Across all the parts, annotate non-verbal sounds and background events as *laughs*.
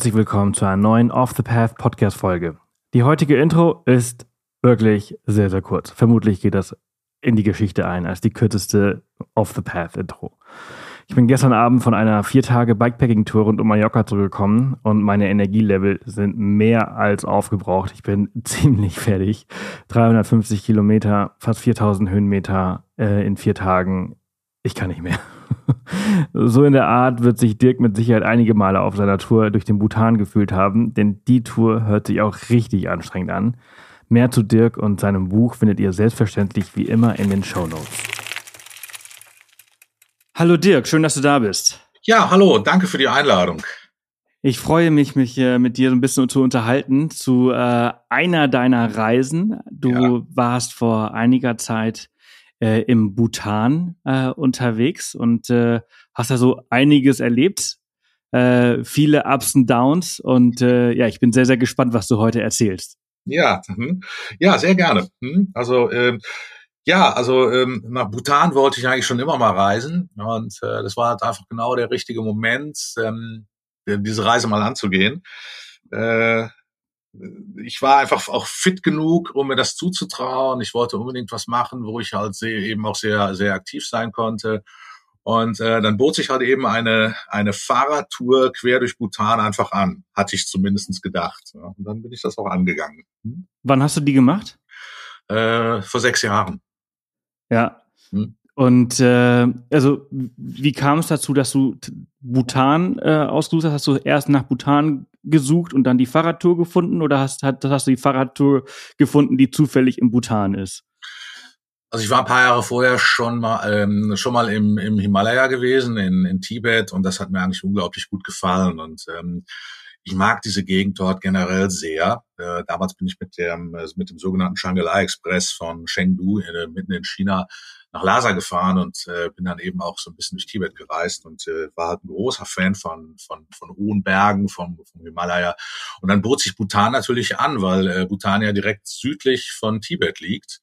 Herzlich willkommen zu einer neuen Off the Path Podcast Folge. Die heutige Intro ist wirklich sehr, sehr kurz. Vermutlich geht das in die Geschichte ein als die kürzeste Off the Path Intro. Ich bin gestern Abend von einer vier Tage Bikepacking-Tour rund um Mallorca zurückgekommen und meine Energielevel sind mehr als aufgebraucht. Ich bin *laughs* ziemlich fertig. 350 Kilometer, fast 4000 Höhenmeter äh, in vier Tagen. Ich kann nicht mehr. *laughs* so in der Art wird sich Dirk mit Sicherheit einige Male auf seiner Tour durch den Bhutan gefühlt haben, denn die Tour hört sich auch richtig anstrengend an. Mehr zu Dirk und seinem Buch findet ihr selbstverständlich wie immer in den Show Notes. Hallo Dirk, schön, dass du da bist. Ja, hallo, danke für die Einladung. Ich freue mich, mich äh, mit dir ein bisschen zu unterhalten zu äh, einer deiner Reisen. Du ja. warst vor einiger Zeit äh, im Bhutan äh, unterwegs und äh, hast da so einiges erlebt. Äh, viele Ups und Downs und äh, ja, ich bin sehr, sehr gespannt, was du heute erzählst. Ja, mhm. ja, sehr gerne. Mhm. Also ähm, ja, also ähm, nach Bhutan wollte ich eigentlich schon immer mal reisen und äh, das war halt einfach genau der richtige Moment, ähm, diese Reise mal anzugehen. Äh, ich war einfach auch fit genug, um mir das zuzutrauen. Ich wollte unbedingt was machen, wo ich halt sehr, eben auch sehr, sehr aktiv sein konnte. Und äh, dann bot sich halt eben eine, eine Fahrradtour quer durch Bhutan einfach an, hatte ich zumindestens gedacht. Ja. Und dann bin ich das auch angegangen. Hm? Wann hast du die gemacht? Äh, vor sechs Jahren. Ja. Hm? Und äh, also wie kam es dazu, dass du Bhutan äh, ausgesucht hast? Hast du erst nach Bhutan gesucht und dann die Fahrradtour gefunden oder hast, hast, hast du die Fahrradtour gefunden, die zufällig im Bhutan ist? Also ich war ein paar Jahre vorher schon mal ähm, schon mal im, im Himalaya gewesen, in, in Tibet, und das hat mir eigentlich unglaublich gut gefallen. Und ähm, ich mag diese Gegend dort generell sehr. Äh, damals bin ich mit dem mit dem sogenannten Shangri-La Express von Chengdu äh, mitten in China nach Lhasa gefahren und äh, bin dann eben auch so ein bisschen durch Tibet gereist und äh, war halt ein großer Fan von, von, von hohen Bergen, vom, vom Himalaya. Und dann bot sich Bhutan natürlich an, weil äh, Bhutan ja direkt südlich von Tibet liegt.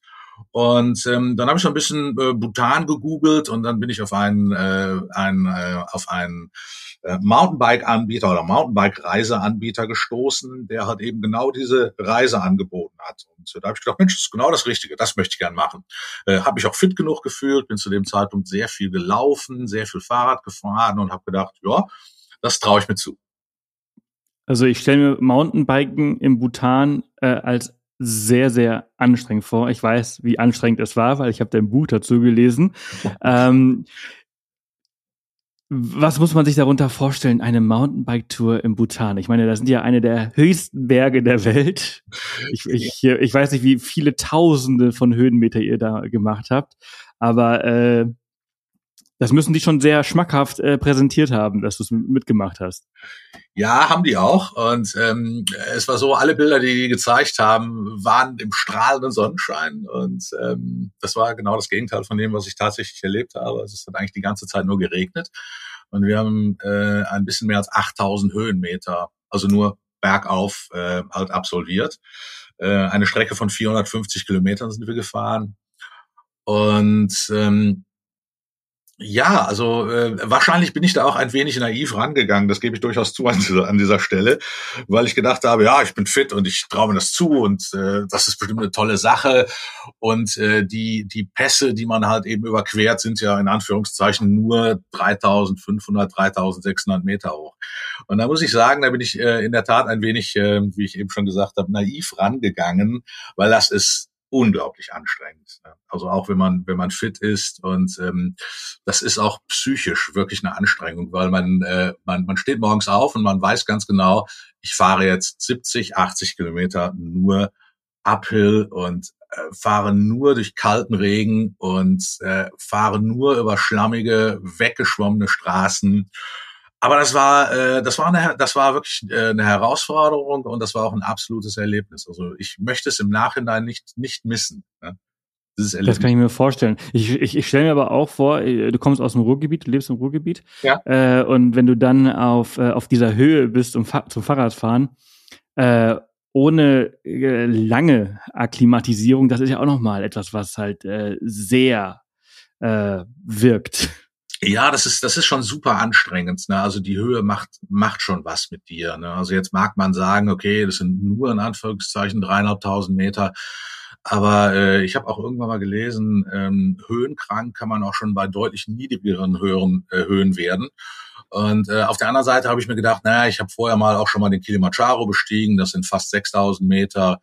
Und ähm, dann habe ich so ein bisschen äh, Bhutan gegoogelt und dann bin ich auf einen, äh, einen äh, auf einen äh, Mountainbike-Anbieter oder Mountainbike-Reiseanbieter gestoßen, der halt eben genau diese Reise angeboten hat. Und äh, da habe ich gedacht, Mensch, das ist genau das Richtige, das möchte ich gern machen. Äh, habe mich auch fit genug gefühlt, bin zu dem Zeitpunkt sehr viel gelaufen, sehr viel Fahrrad gefahren und habe gedacht, ja, das traue ich mir zu. Also ich stelle mir Mountainbiken im Bhutan äh, als sehr, sehr anstrengend vor. Ich weiß, wie anstrengend es war, weil ich habe dein Buch dazu gelesen. *laughs* ähm, was muss man sich darunter vorstellen? Eine Mountainbike-Tour im Bhutan. Ich meine, das sind ja eine der höchsten Berge der Welt. Ich, ich, ich weiß nicht, wie viele Tausende von Höhenmeter ihr da gemacht habt, aber äh, das müssen die schon sehr schmackhaft äh, präsentiert haben, dass du es mitgemacht hast. Ja, haben die auch. Und ähm, es war so, alle Bilder, die die gezeigt haben, waren im strahlenden Sonnenschein. Und ähm, das war genau das Gegenteil von dem, was ich tatsächlich erlebt habe. Also es hat eigentlich die ganze Zeit nur geregnet. Und wir haben äh, ein bisschen mehr als 8000 Höhenmeter, also nur bergauf, äh, halt absolviert. Äh, eine Strecke von 450 Kilometern sind wir gefahren. Und ähm, ja, also äh, wahrscheinlich bin ich da auch ein wenig naiv rangegangen, das gebe ich durchaus zu an dieser, an dieser Stelle, weil ich gedacht habe, ja, ich bin fit und ich traue mir das zu und äh, das ist bestimmt eine tolle Sache. Und äh, die, die Pässe, die man halt eben überquert, sind ja in Anführungszeichen nur 3500, 3600 Meter hoch. Und da muss ich sagen, da bin ich äh, in der Tat ein wenig, äh, wie ich eben schon gesagt habe, naiv rangegangen, weil das ist unglaublich anstrengend. Also auch wenn man wenn man fit ist und ähm, das ist auch psychisch wirklich eine Anstrengung, weil man äh, man man steht morgens auf und man weiß ganz genau, ich fahre jetzt 70, 80 Kilometer nur uphill und äh, fahre nur durch kalten Regen und äh, fahre nur über schlammige, weggeschwommene Straßen aber das war, äh, das war eine, das war wirklich äh, eine Herausforderung und das war auch ein absolutes Erlebnis. Also ich möchte es im Nachhinein nicht nicht missen. Ne? Das kann ich mir vorstellen. Ich, ich, ich stelle mir aber auch vor, äh, du kommst aus dem Ruhrgebiet, du lebst im Ruhrgebiet. Ja. Äh, und wenn du dann auf, äh, auf dieser Höhe bist zum, zum Fahrradfahren, äh, ohne äh, lange Akklimatisierung, das ist ja auch nochmal etwas, was halt äh, sehr äh, wirkt. Ja, das ist, das ist schon super anstrengend. Ne? Also die Höhe macht, macht schon was mit dir. Ne? Also jetzt mag man sagen, okay, das sind nur in Anführungszeichen dreieinhalbtausend Meter. Aber äh, ich habe auch irgendwann mal gelesen, ähm, höhenkrank kann man auch schon bei deutlich niedrigeren Höhen, äh, Höhen werden. Und äh, auf der anderen Seite habe ich mir gedacht, naja, ich habe vorher mal auch schon mal den Kilimanjaro bestiegen, das sind fast 6000 Meter.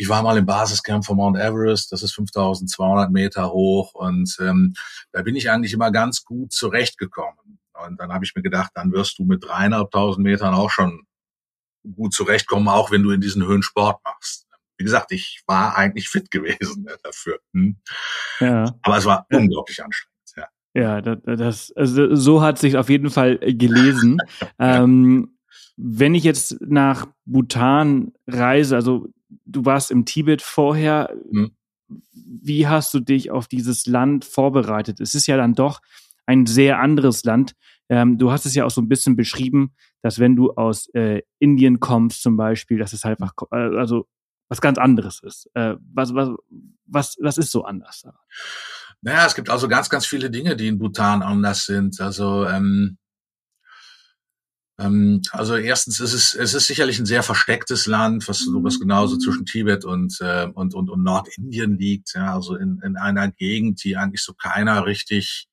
Ich war mal im Basiscamp von Mount Everest, das ist 5200 Meter hoch und ähm, da bin ich eigentlich immer ganz gut zurechtgekommen. Und dann habe ich mir gedacht, dann wirst du mit dreieinhalbtausend Metern auch schon gut zurechtkommen, auch wenn du in diesen Höhen Sport machst. Wie gesagt, ich war eigentlich fit gewesen ne, dafür. Hm. Ja. Aber es war ja. unglaublich anstrengend. Ja, ja das, das, also so hat sich auf jeden Fall gelesen. *laughs* ähm, wenn ich jetzt nach Bhutan reise, also du warst im Tibet vorher. Mhm. Wie hast du dich auf dieses Land vorbereitet? Es ist ja dann doch ein sehr anderes Land. Ähm, du hast es ja auch so ein bisschen beschrieben, dass wenn du aus äh, Indien kommst zum Beispiel, dass es halt einfach, äh, also was ganz anderes ist. Äh, was, was, was, was ist so anders daran? Naja, es gibt also ganz, ganz viele Dinge, die in Bhutan anders sind. Also ähm, also erstens ist es, es ist sicherlich ein sehr verstecktes Land, was sowas genauso mhm. zwischen Tibet und, äh, und, und, und Nordindien liegt. Ja, also in, in einer Gegend, die eigentlich so keiner richtig,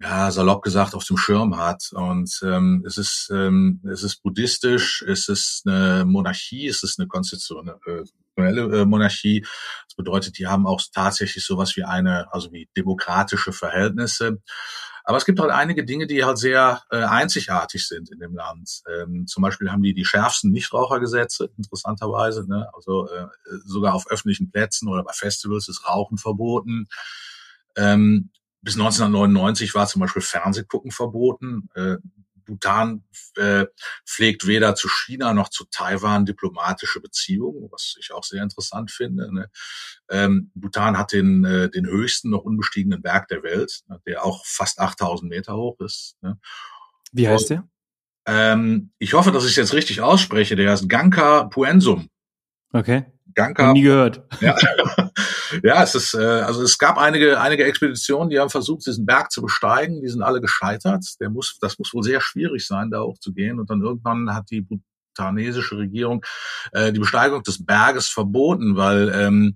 ja, salopp gesagt, auf dem Schirm hat. Und ähm, es ist, ähm, es ist buddhistisch, es ist eine Monarchie, es ist eine konstitutionelle äh, Monarchie. Das bedeutet, die haben auch tatsächlich sowas wie eine, also wie demokratische Verhältnisse. Aber es gibt halt einige Dinge, die halt sehr äh, einzigartig sind in dem Land. Ähm, zum Beispiel haben die die schärfsten Nichtrauchergesetze, interessanterweise. Ne? Also äh, sogar auf öffentlichen Plätzen oder bei Festivals ist Rauchen verboten. Ähm, bis 1999 war zum Beispiel Fernsehgucken verboten. Äh, Bhutan äh, pflegt weder zu China noch zu Taiwan diplomatische Beziehungen, was ich auch sehr interessant finde. Ne? Ähm, Bhutan hat den, äh, den höchsten noch unbestiegenen Berg der Welt, ne, der auch fast 8000 Meter hoch ist. Ne? Wie heißt der? Ähm, ich hoffe, dass ich es jetzt richtig ausspreche. Der heißt Ganka Puensum. Okay. Ganka. Nie gehört. Ja. *laughs* ja, es ist, äh, also es gab einige, einige Expeditionen, die haben versucht, diesen Berg zu besteigen. Die sind alle gescheitert. Der muss, das muss wohl sehr schwierig sein, da hochzugehen. Und dann irgendwann hat die bhutanesische Regierung äh, die Besteigung des Berges verboten, weil, ähm,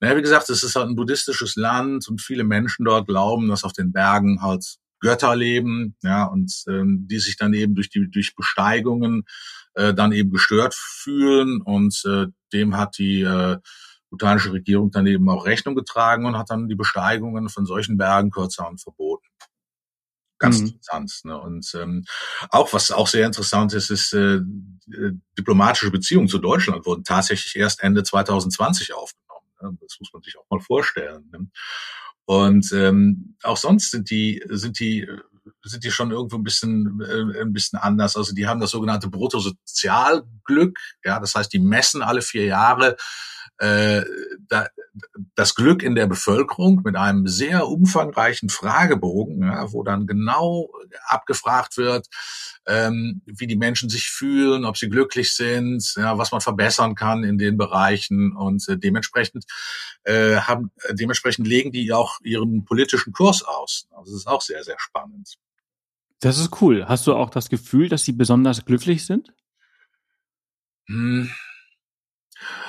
naja, wie gesagt, es ist halt ein buddhistisches Land und viele Menschen dort glauben, dass auf den Bergen halt Götter leben, ja, und ähm, die sich dann eben durch die durch Besteigungen äh, dann eben gestört fühlen und äh, dem hat die äh, bhutanische Regierung dann eben auch Rechnung getragen und hat dann die Besteigungen von solchen Bergen kurzerhand verboten. Ganz mhm. interessant. Ne? Und ähm, auch was auch sehr interessant ist, ist äh, diplomatische Beziehungen zu Deutschland wurden tatsächlich erst Ende 2020 aufgenommen. Ne? Das muss man sich auch mal vorstellen. Ne? Und ähm, auch sonst sind die sind die sind die schon irgendwo ein bisschen äh, ein bisschen anders. Also die haben das sogenannte Bruttosozialglück. Ja, das heißt, die messen alle vier Jahre äh, da, das Glück in der Bevölkerung mit einem sehr umfangreichen Fragebogen, ja, wo dann genau abgefragt wird, ähm, wie die Menschen sich fühlen, ob sie glücklich sind, ja, was man verbessern kann in den Bereichen und äh, dementsprechend äh, haben dementsprechend legen die auch ihren politischen Kurs aus. Also das ist auch sehr sehr spannend. Das ist cool. Hast du auch das Gefühl, dass sie besonders glücklich sind? Hm.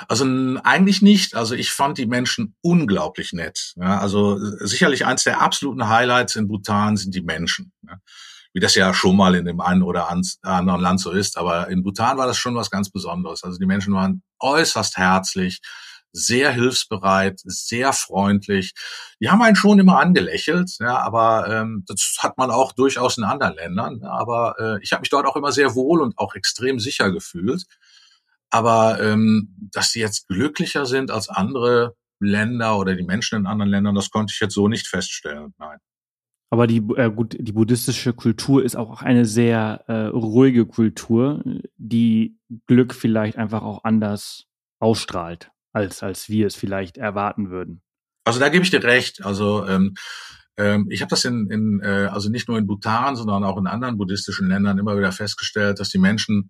Also eigentlich nicht. Also ich fand die Menschen unglaublich nett. Ja, also sicherlich eins der absoluten Highlights in Bhutan sind die Menschen. Ja, wie das ja schon mal in dem einen oder anderen Land so ist. Aber in Bhutan war das schon was ganz Besonderes. Also die Menschen waren äußerst herzlich, sehr hilfsbereit, sehr freundlich. Die haben einen schon immer angelächelt, ja, aber ähm, das hat man auch durchaus in anderen Ländern. Aber äh, ich habe mich dort auch immer sehr wohl und auch extrem sicher gefühlt. Aber ähm, dass sie jetzt glücklicher sind als andere Länder oder die Menschen in anderen Ländern, das konnte ich jetzt so nicht feststellen. Nein. Aber die, äh, gut, die buddhistische Kultur ist auch eine sehr äh, ruhige Kultur, die Glück vielleicht einfach auch anders ausstrahlt, als, als wir es vielleicht erwarten würden. Also da gebe ich dir recht. Also ähm, ähm, ich habe das in, in äh, also nicht nur in Bhutan, sondern auch in anderen buddhistischen Ländern immer wieder festgestellt, dass die Menschen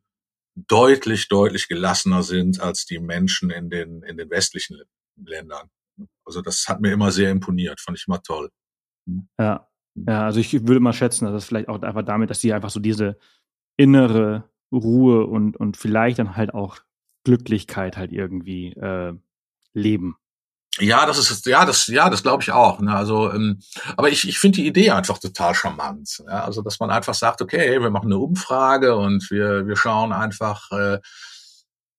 deutlich, deutlich gelassener sind als die Menschen in den, in den westlichen Ländern. Also das hat mir immer sehr imponiert, fand ich immer toll. Ja. Ja, also ich würde mal schätzen, dass das vielleicht auch einfach damit, dass sie einfach so diese innere Ruhe und, und vielleicht dann halt auch Glücklichkeit halt irgendwie äh, leben. Ja, das ist ja das ja das glaube ich auch. Ne? Also, ähm, aber ich ich finde die Idee einfach total charmant. Ja? Also, dass man einfach sagt, okay, wir machen eine Umfrage und wir wir schauen einfach, äh,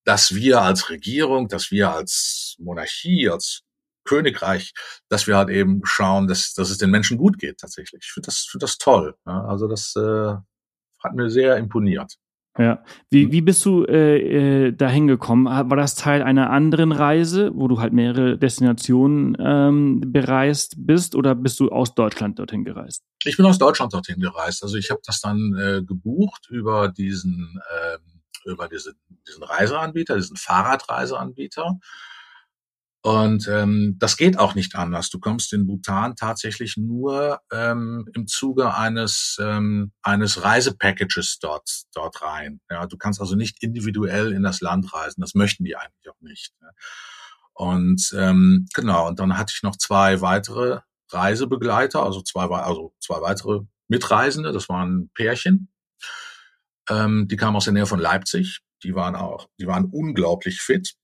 dass wir als Regierung, dass wir als Monarchie, als Königreich, dass wir halt eben schauen, dass dass es den Menschen gut geht tatsächlich. Ich finde das finde das toll. Ja? Also das äh, hat mir sehr imponiert. Ja. Wie, hm. wie bist du äh, äh, dahin gekommen? War das Teil einer anderen Reise, wo du halt mehrere Destinationen ähm, bereist bist, oder bist du aus Deutschland dorthin gereist? Ich bin aus Deutschland dorthin gereist. Also ich habe das dann äh, gebucht über diesen äh, über diesen, diesen Reiseanbieter, diesen Fahrradreiseanbieter. Und ähm, das geht auch nicht anders. Du kommst in Bhutan tatsächlich nur ähm, im Zuge eines ähm, eines Reisepackages dort dort rein. Ja, du kannst also nicht individuell in das Land reisen. Das möchten die eigentlich auch nicht. Ne? Und ähm, genau. Und dann hatte ich noch zwei weitere Reisebegleiter, also zwei also zwei weitere Mitreisende. Das waren Pärchen. Ähm, die kamen aus der Nähe von Leipzig. Die waren auch, die waren unglaublich fit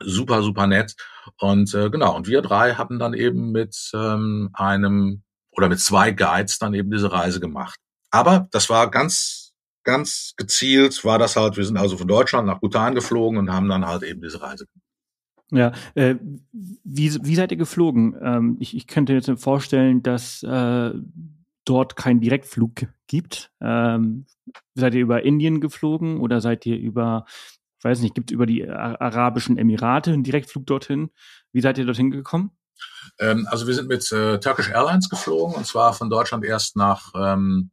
super, super nett. Und äh, genau, und wir drei haben dann eben mit ähm, einem oder mit zwei Guides dann eben diese Reise gemacht. Aber das war ganz, ganz gezielt, war das halt, wir sind also von Deutschland nach Bhutan geflogen und haben dann halt eben diese Reise gemacht. Ja, äh, wie, wie seid ihr geflogen? Ähm, ich, ich könnte jetzt vorstellen, dass äh, dort keinen Direktflug gibt. Ähm, seid ihr über Indien geflogen oder seid ihr über weiß nicht, gibt es über die Arabischen Emirate einen Direktflug dorthin? Wie seid ihr dorthin gekommen? Ähm, also wir sind mit äh, Turkish Airlines geflogen und zwar von Deutschland erst nach ähm,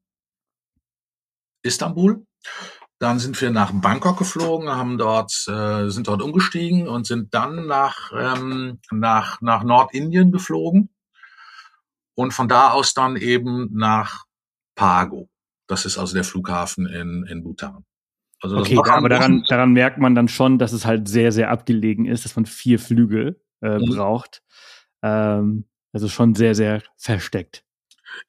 Istanbul. Dann sind wir nach Bangkok geflogen, haben dort, äh, sind dort umgestiegen und sind dann nach, ähm, nach, nach Nordindien geflogen und von da aus dann eben nach Pago. Das ist also der Flughafen in, in Bhutan. Also okay, aber daran, daran merkt man dann schon, dass es halt sehr, sehr abgelegen ist, dass man vier Flügel äh, mhm. braucht. Ähm, also schon sehr, sehr versteckt.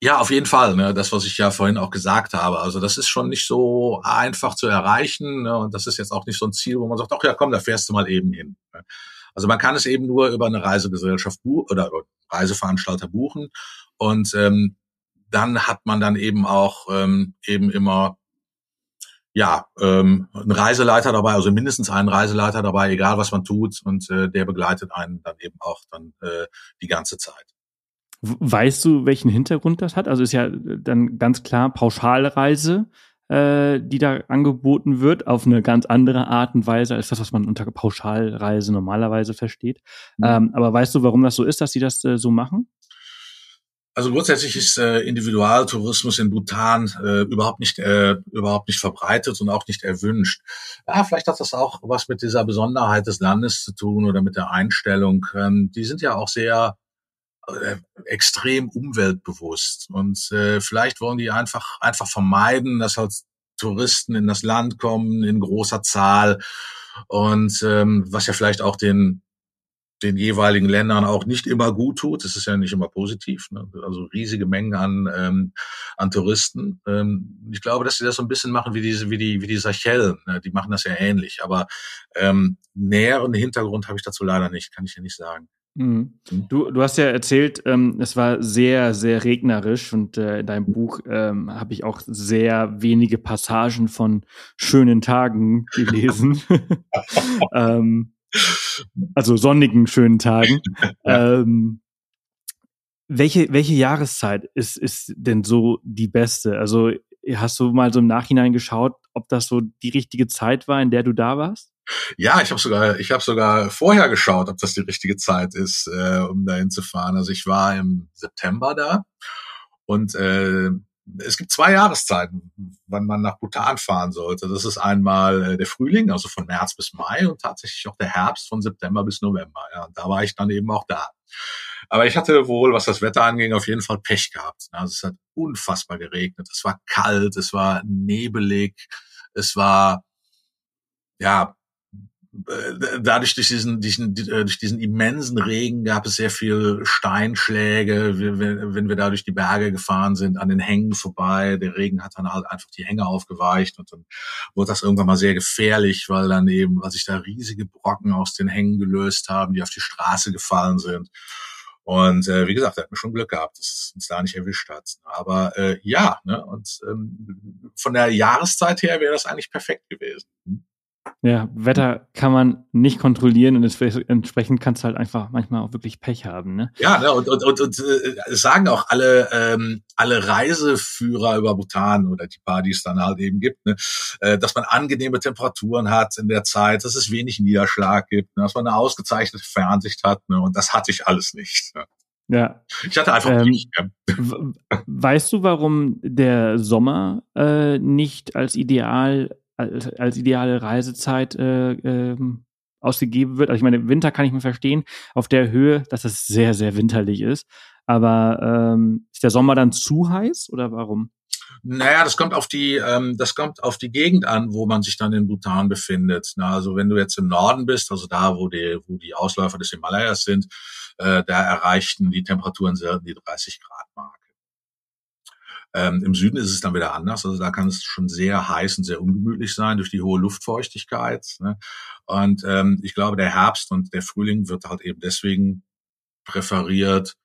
Ja, auf jeden Fall. Ne? Das, was ich ja vorhin auch gesagt habe. Also das ist schon nicht so einfach zu erreichen. Ne? Und das ist jetzt auch nicht so ein Ziel, wo man sagt, ach ja, komm, da fährst du mal eben hin. Ne? Also man kann es eben nur über eine Reisegesellschaft buchen oder Reiseveranstalter buchen. Und ähm, dann hat man dann eben auch ähm, eben immer ja, ähm, ein Reiseleiter dabei, also mindestens einen Reiseleiter dabei, egal was man tut, und äh, der begleitet einen dann eben auch dann äh, die ganze Zeit. Weißt du, welchen Hintergrund das hat? Also ist ja dann ganz klar Pauschalreise, äh, die da angeboten wird, auf eine ganz andere Art und Weise als das, was man unter Pauschalreise normalerweise versteht. Mhm. Ähm, aber weißt du, warum das so ist, dass sie das äh, so machen? Also grundsätzlich ist äh, Individualtourismus in Bhutan äh, überhaupt nicht äh, überhaupt nicht verbreitet und auch nicht erwünscht. Ja, vielleicht hat das auch was mit dieser Besonderheit des Landes zu tun oder mit der Einstellung. Ähm, die sind ja auch sehr äh, extrem umweltbewusst und äh, vielleicht wollen die einfach einfach vermeiden, dass halt Touristen in das Land kommen in großer Zahl und ähm, was ja vielleicht auch den den jeweiligen Ländern auch nicht immer gut tut. Das ist ja nicht immer positiv. Ne? Also riesige Mengen an, ähm, an Touristen. Ähm, ich glaube, dass sie das so ein bisschen machen wie diese, wie die, wie die Seychellen. Ne? Die machen das ja ähnlich. Aber ähm, näheren Hintergrund habe ich dazu leider nicht, kann ich ja nicht sagen. Mhm. mhm. Du, du hast ja erzählt, ähm, es war sehr, sehr regnerisch und äh, in deinem Buch ähm, habe ich auch sehr wenige Passagen von schönen Tagen gelesen. *laughs* *laughs* ähm, also sonnigen, schönen Tagen. *laughs* ähm, welche, welche Jahreszeit ist, ist denn so die beste? Also hast du mal so im Nachhinein geschaut, ob das so die richtige Zeit war, in der du da warst? Ja, ich habe sogar, ich habe sogar vorher geschaut, ob das die richtige Zeit ist, äh, um dahin zu fahren. Also ich war im September da und äh, es gibt zwei Jahreszeiten, wann man nach Bhutan fahren sollte. Das ist einmal äh, der Frühling, also von März bis Mai und tatsächlich auch der Herbst von September bis November. Ja, da war ich dann eben auch da. Aber ich hatte wohl, was das Wetter anging, auf jeden Fall Pech gehabt. Also es hat unfassbar geregnet. Es war kalt, es war nebelig, es war ja dadurch durch diesen, diesen, durch diesen immensen Regen gab es sehr viel Steinschläge, wenn wir da durch die Berge gefahren sind, an den Hängen vorbei. Der Regen hat dann halt einfach die Hänge aufgeweicht und dann wurde das irgendwann mal sehr gefährlich, weil dann eben, weil sich da riesige Brocken aus den Hängen gelöst haben, die auf die Straße gefallen sind. Und äh, wie gesagt, er hat mir schon Glück gehabt, dass es uns da nicht erwischt hat. Aber äh, ja, ne, und ähm, von der Jahreszeit her wäre das eigentlich perfekt gewesen. Ja, Wetter kann man nicht kontrollieren und entsprechend kannst du halt einfach manchmal auch wirklich Pech haben. Ne? Ja, und, und, und, und äh, sagen auch alle, ähm, alle Reiseführer über Bhutan oder die paar, die es dann halt eben gibt, ne, äh, dass man angenehme Temperaturen hat in der Zeit, dass es wenig Niederschlag gibt, ne, dass man eine ausgezeichnete Fernsicht hat. Ne, und das hatte ich alles nicht. Ne. Ja. Ich hatte einfach ähm, nicht. Weißt du, warum der Sommer äh, nicht als ideal als, als ideale Reisezeit äh, ähm, ausgegeben wird. Also ich meine, Winter kann ich mir verstehen, auf der Höhe, dass es sehr, sehr winterlich ist. Aber ähm, ist der Sommer dann zu heiß oder warum? Naja, das kommt auf die, ähm, das kommt auf die Gegend an, wo man sich dann in Bhutan befindet. Na, also wenn du jetzt im Norden bist, also da, wo die, wo die Ausläufer des Himalayas sind, äh, da erreichten die Temperaturen selten die 30 Grad Mark. Ähm, Im Süden ist es dann wieder anders. Also da kann es schon sehr heiß und sehr ungemütlich sein durch die hohe Luftfeuchtigkeit. Ne? Und ähm, ich glaube, der Herbst und der Frühling wird halt eben deswegen präferiert,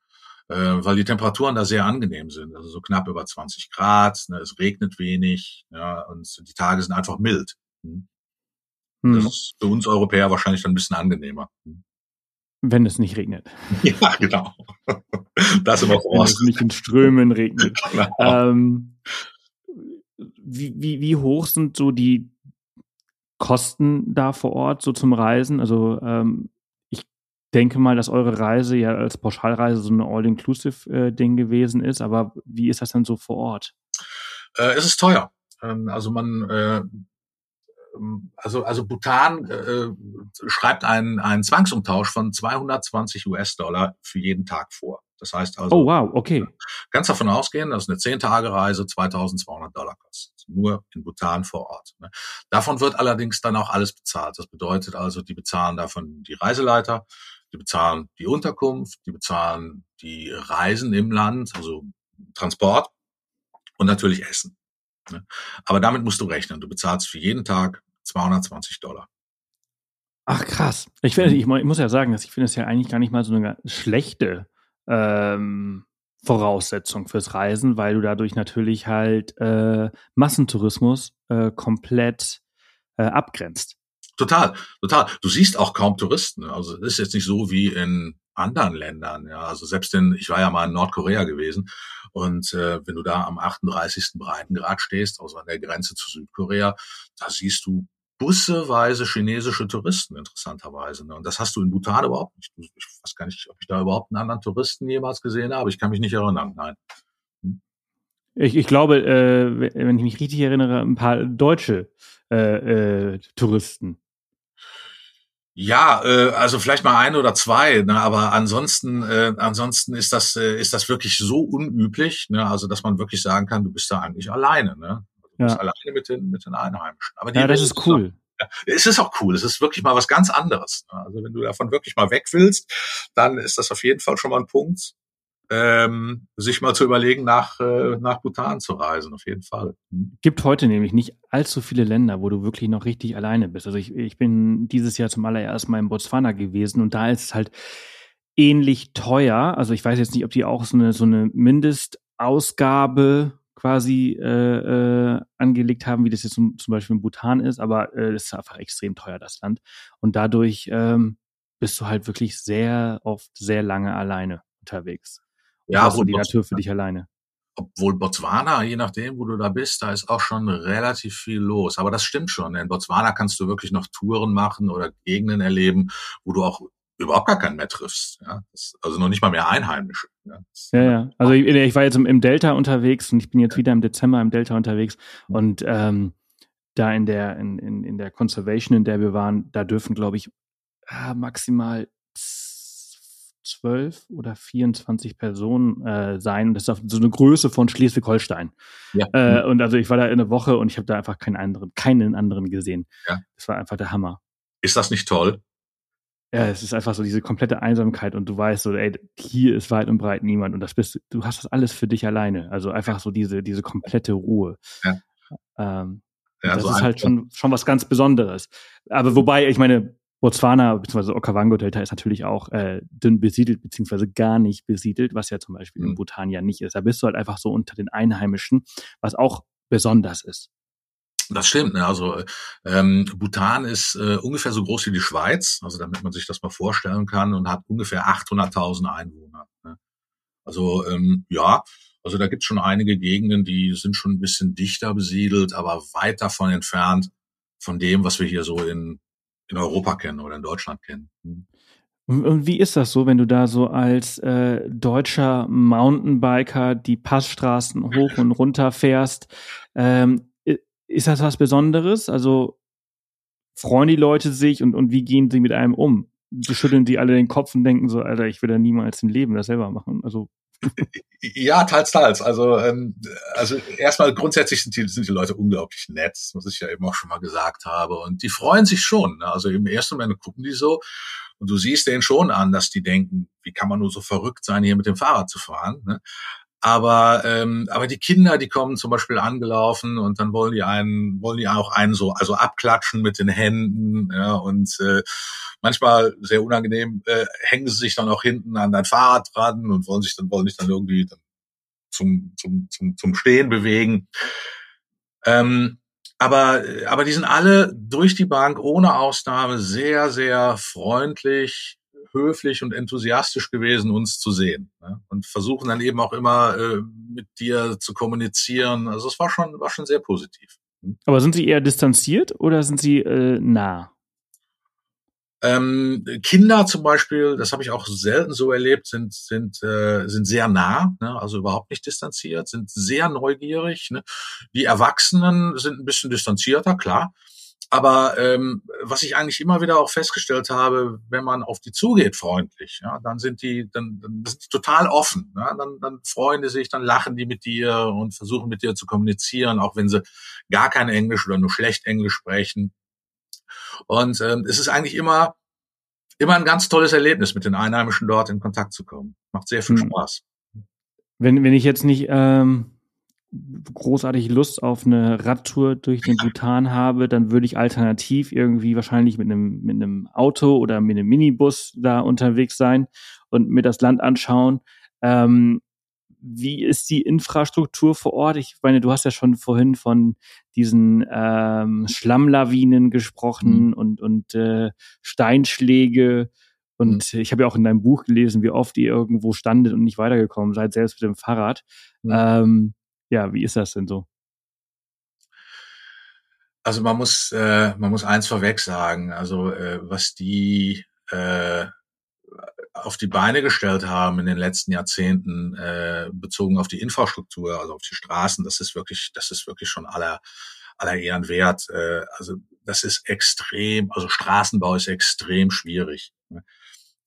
äh, weil die Temperaturen da sehr angenehm sind. Also so knapp über 20 Grad. Ne? Es regnet wenig ja, und die Tage sind einfach mild. Hm? hm. Das ist für uns Europäer wahrscheinlich dann ein bisschen angenehmer. Hm. Wenn es nicht regnet. *laughs* Ja, genau. *laughs* Das immer Wenn es nicht in Strömen regnet. *laughs* Genau. Ähm, wie, wie, wie hoch sind so die Kosten da vor Ort, so zum Reisen? Also ähm, ich denke mal, dass eure Reise ja als Pauschalreise so ein All-Inclusive-Ding äh, gewesen ist, aber wie ist das dann so vor Ort? Äh, es ist teuer. Ähm, also man äh, also, also Bhutan äh, schreibt einen, einen Zwangsumtausch von 220 US-Dollar für jeden Tag vor. Das heißt also, oh wow, okay. Ganz davon ausgehen, dass eine 10-Tage-Reise 2200 Dollar kostet. Nur in Bhutan vor Ort. Ne? Davon wird allerdings dann auch alles bezahlt. Das bedeutet also, die bezahlen davon die Reiseleiter, die bezahlen die Unterkunft, die bezahlen die Reisen im Land, also Transport und natürlich Essen. Ne? Aber damit musst du rechnen. Du bezahlst für jeden Tag 220 Dollar. Ach krass. Ich, finde, ich, ich muss ja sagen, dass ich finde es ja eigentlich gar nicht mal so eine schlechte ähm, Voraussetzung fürs Reisen, weil du dadurch natürlich halt äh, Massentourismus äh, komplett äh, abgrenzt. Total, total. Du siehst auch kaum Touristen. Also es ist jetzt nicht so wie in anderen Ländern. Ja, also selbst in, ich war ja mal in Nordkorea gewesen und äh, wenn du da am 38. Breitengrad stehst, also an der Grenze zu Südkorea, da siehst du busseweise chinesische Touristen, interessanterweise. Ne? Und das hast du in Bhutan überhaupt nicht. Ich weiß gar nicht, ob ich da überhaupt einen anderen Touristen jemals gesehen habe. Ich kann mich nicht erinnern, nein. Hm. Ich, ich glaube, äh, wenn ich mich richtig erinnere, ein paar deutsche äh, äh, Touristen. Ja, äh, also vielleicht mal ein oder zwei, ne, aber ansonsten, äh, ansonsten ist das äh, ist das wirklich so unüblich, ne, also dass man wirklich sagen kann, du bist da eigentlich alleine, ne, ja. bist alleine mit den mit den Einheimischen. Aber ja, das ist cool. Ja, es ist auch cool. Es ist wirklich mal was ganz anderes. Ne? Also wenn du davon wirklich mal weg willst, dann ist das auf jeden Fall schon mal ein Punkt, ähm, sich mal zu überlegen, nach, äh, nach Bhutan zu reisen, auf jeden Fall. Hm. Gibt heute nämlich nicht allzu viele Länder, wo du wirklich noch richtig alleine bist. Also ich, ich bin dieses Jahr zum allerersten Mal in Botswana gewesen und da ist es halt ähnlich teuer. Also ich weiß jetzt nicht, ob die auch so eine, so eine Mindestausgabe quasi äh, äh, angelegt haben, wie das jetzt zum, zum Beispiel in Bhutan ist, aber äh, es ist einfach extrem teuer, das Land. Und dadurch ähm, bist du halt wirklich sehr oft sehr lange alleine unterwegs. Ja, wo die Natur für dich alleine. Obwohl Botswana, je nachdem, wo du da bist, da ist auch schon relativ viel los. Aber das stimmt schon. In Botswana kannst du wirklich noch Touren machen oder Gegenden erleben, wo du auch überhaupt gar keinen mehr triffst. Ja? Also noch nicht mal mehr Einheimische. Ja, ja, ja. Also ich, ich, war jetzt im, Delta unterwegs und ich bin jetzt wieder im Dezember im Delta unterwegs und ähm, da in der in, in, in der Conservation, in der wir waren, da dürfen glaube ich ah, maximal zwölf oder 24 Personen äh, sein. Das ist so eine Größe von Schleswig-Holstein. Ja. Äh, und also ich war da in eine Woche und ich habe da einfach keinen anderen, keinen anderen gesehen. Ja. Das war einfach der Hammer. Ist das nicht toll? Ja, es ist einfach so diese komplette Einsamkeit und du weißt so, ey, hier ist weit und breit niemand und das bist du hast das alles für dich alleine. Also einfach so diese diese komplette Ruhe. Ja. Ähm, ja, das so ist halt schon schon was ganz Besonderes. Aber wobei, ich meine, Botswana bzw. Okavango-Delta ist natürlich auch äh, dünn besiedelt beziehungsweise gar nicht besiedelt, was ja zum Beispiel mhm. in Bhutan ja nicht ist. Da bist du halt einfach so unter den Einheimischen, was auch besonders ist. Das stimmt. Ne? Also ähm, Bhutan ist äh, ungefähr so groß wie die Schweiz, also damit man sich das mal vorstellen kann, und hat ungefähr 800.000 Einwohner. Ne? Also ähm, ja, also da gibt es schon einige Gegenden, die sind schon ein bisschen dichter besiedelt, aber weit davon entfernt von dem, was wir hier so in, in Europa kennen oder in Deutschland kennen. Hm. Und wie ist das so, wenn du da so als äh, deutscher Mountainbiker die Passstraßen hoch und runter fährst? Ähm, ist das was Besonderes? Also freuen die Leute sich und, und wie gehen sie mit einem um? Sie schütteln die alle den Kopf und denken so, Alter, ich will ja niemals im Leben das selber machen. Also *laughs* ja, teils, teils. Also, ähm, also erstmal grundsätzlich sind die, sind die Leute unglaublich nett, was ich ja eben auch schon mal gesagt habe. Und die freuen sich schon. Ne? Also im ersten Moment gucken die so und du siehst denen schon an, dass die denken, wie kann man nur so verrückt sein, hier mit dem Fahrrad zu fahren. Ne? Aber, ähm, aber die Kinder, die kommen zum Beispiel angelaufen und dann wollen die einen, wollen die auch einen so, also abklatschen mit den Händen, ja, und äh, manchmal sehr unangenehm, äh, hängen sie sich dann auch hinten an dein Fahrrad dran und wollen sich dann, wollen sich dann irgendwie dann zum, zum, zum, zum Stehen bewegen. Ähm, aber, aber die sind alle durch die Bank ohne Ausnahme sehr, sehr freundlich, höflich und enthusiastisch gewesen, uns zu sehen. Ne? Und versuchen dann eben auch immer äh, mit dir zu kommunizieren. Also es war schon, war schon sehr positiv. Hm? Aber sind sie eher distanziert oder sind sie äh, nah? Ähm, Kinder zum Beispiel, das habe ich auch selten so erlebt, sind sind äh, sind sehr nah, ne? also überhaupt nicht distanziert, sind sehr neugierig. Ne? Die Erwachsenen sind ein bisschen distanzierter, klar, aber ähm, was ich eigentlich immer wieder auch festgestellt habe, wenn man auf die zugeht freundlich, ja, dann sind die, dann, dann sind die total offen. Ja, dann, dann freuen die sich, dann lachen die mit dir und versuchen mit dir zu kommunizieren, auch wenn sie gar kein Englisch oder nur schlecht Englisch sprechen. Und ähm, es ist eigentlich immer immer ein ganz tolles Erlebnis, mit den Einheimischen dort in Kontakt zu kommen. Macht sehr viel hm. Spaß. Wenn, wenn ich jetzt nicht ähm, großartig Lust auf eine Radtour durch den Bhutan habe, dann würde ich alternativ irgendwie wahrscheinlich mit einem, mit einem Auto oder mit einem Minibus da unterwegs sein und mir das Land anschauen. Ähm, wie ist die Infrastruktur vor Ort? Ich meine, du hast ja schon vorhin von diesen ähm, Schlammlawinen gesprochen mhm. und, und äh, Steinschläge. Und mhm. ich habe ja auch in deinem Buch gelesen, wie oft ihr irgendwo standet und nicht weitergekommen seid, selbst mit dem Fahrrad. Mhm. Ähm, ja, wie ist das denn so? Also man muss, äh, man muss eins vorweg sagen, also äh, was die äh, auf die Beine gestellt haben in den letzten Jahrzehnten, äh, bezogen auf die Infrastruktur, also auf die Straßen, das ist wirklich, das ist wirklich schon aller, aller Ehren wert. Äh, also das ist extrem, also Straßenbau ist extrem schwierig.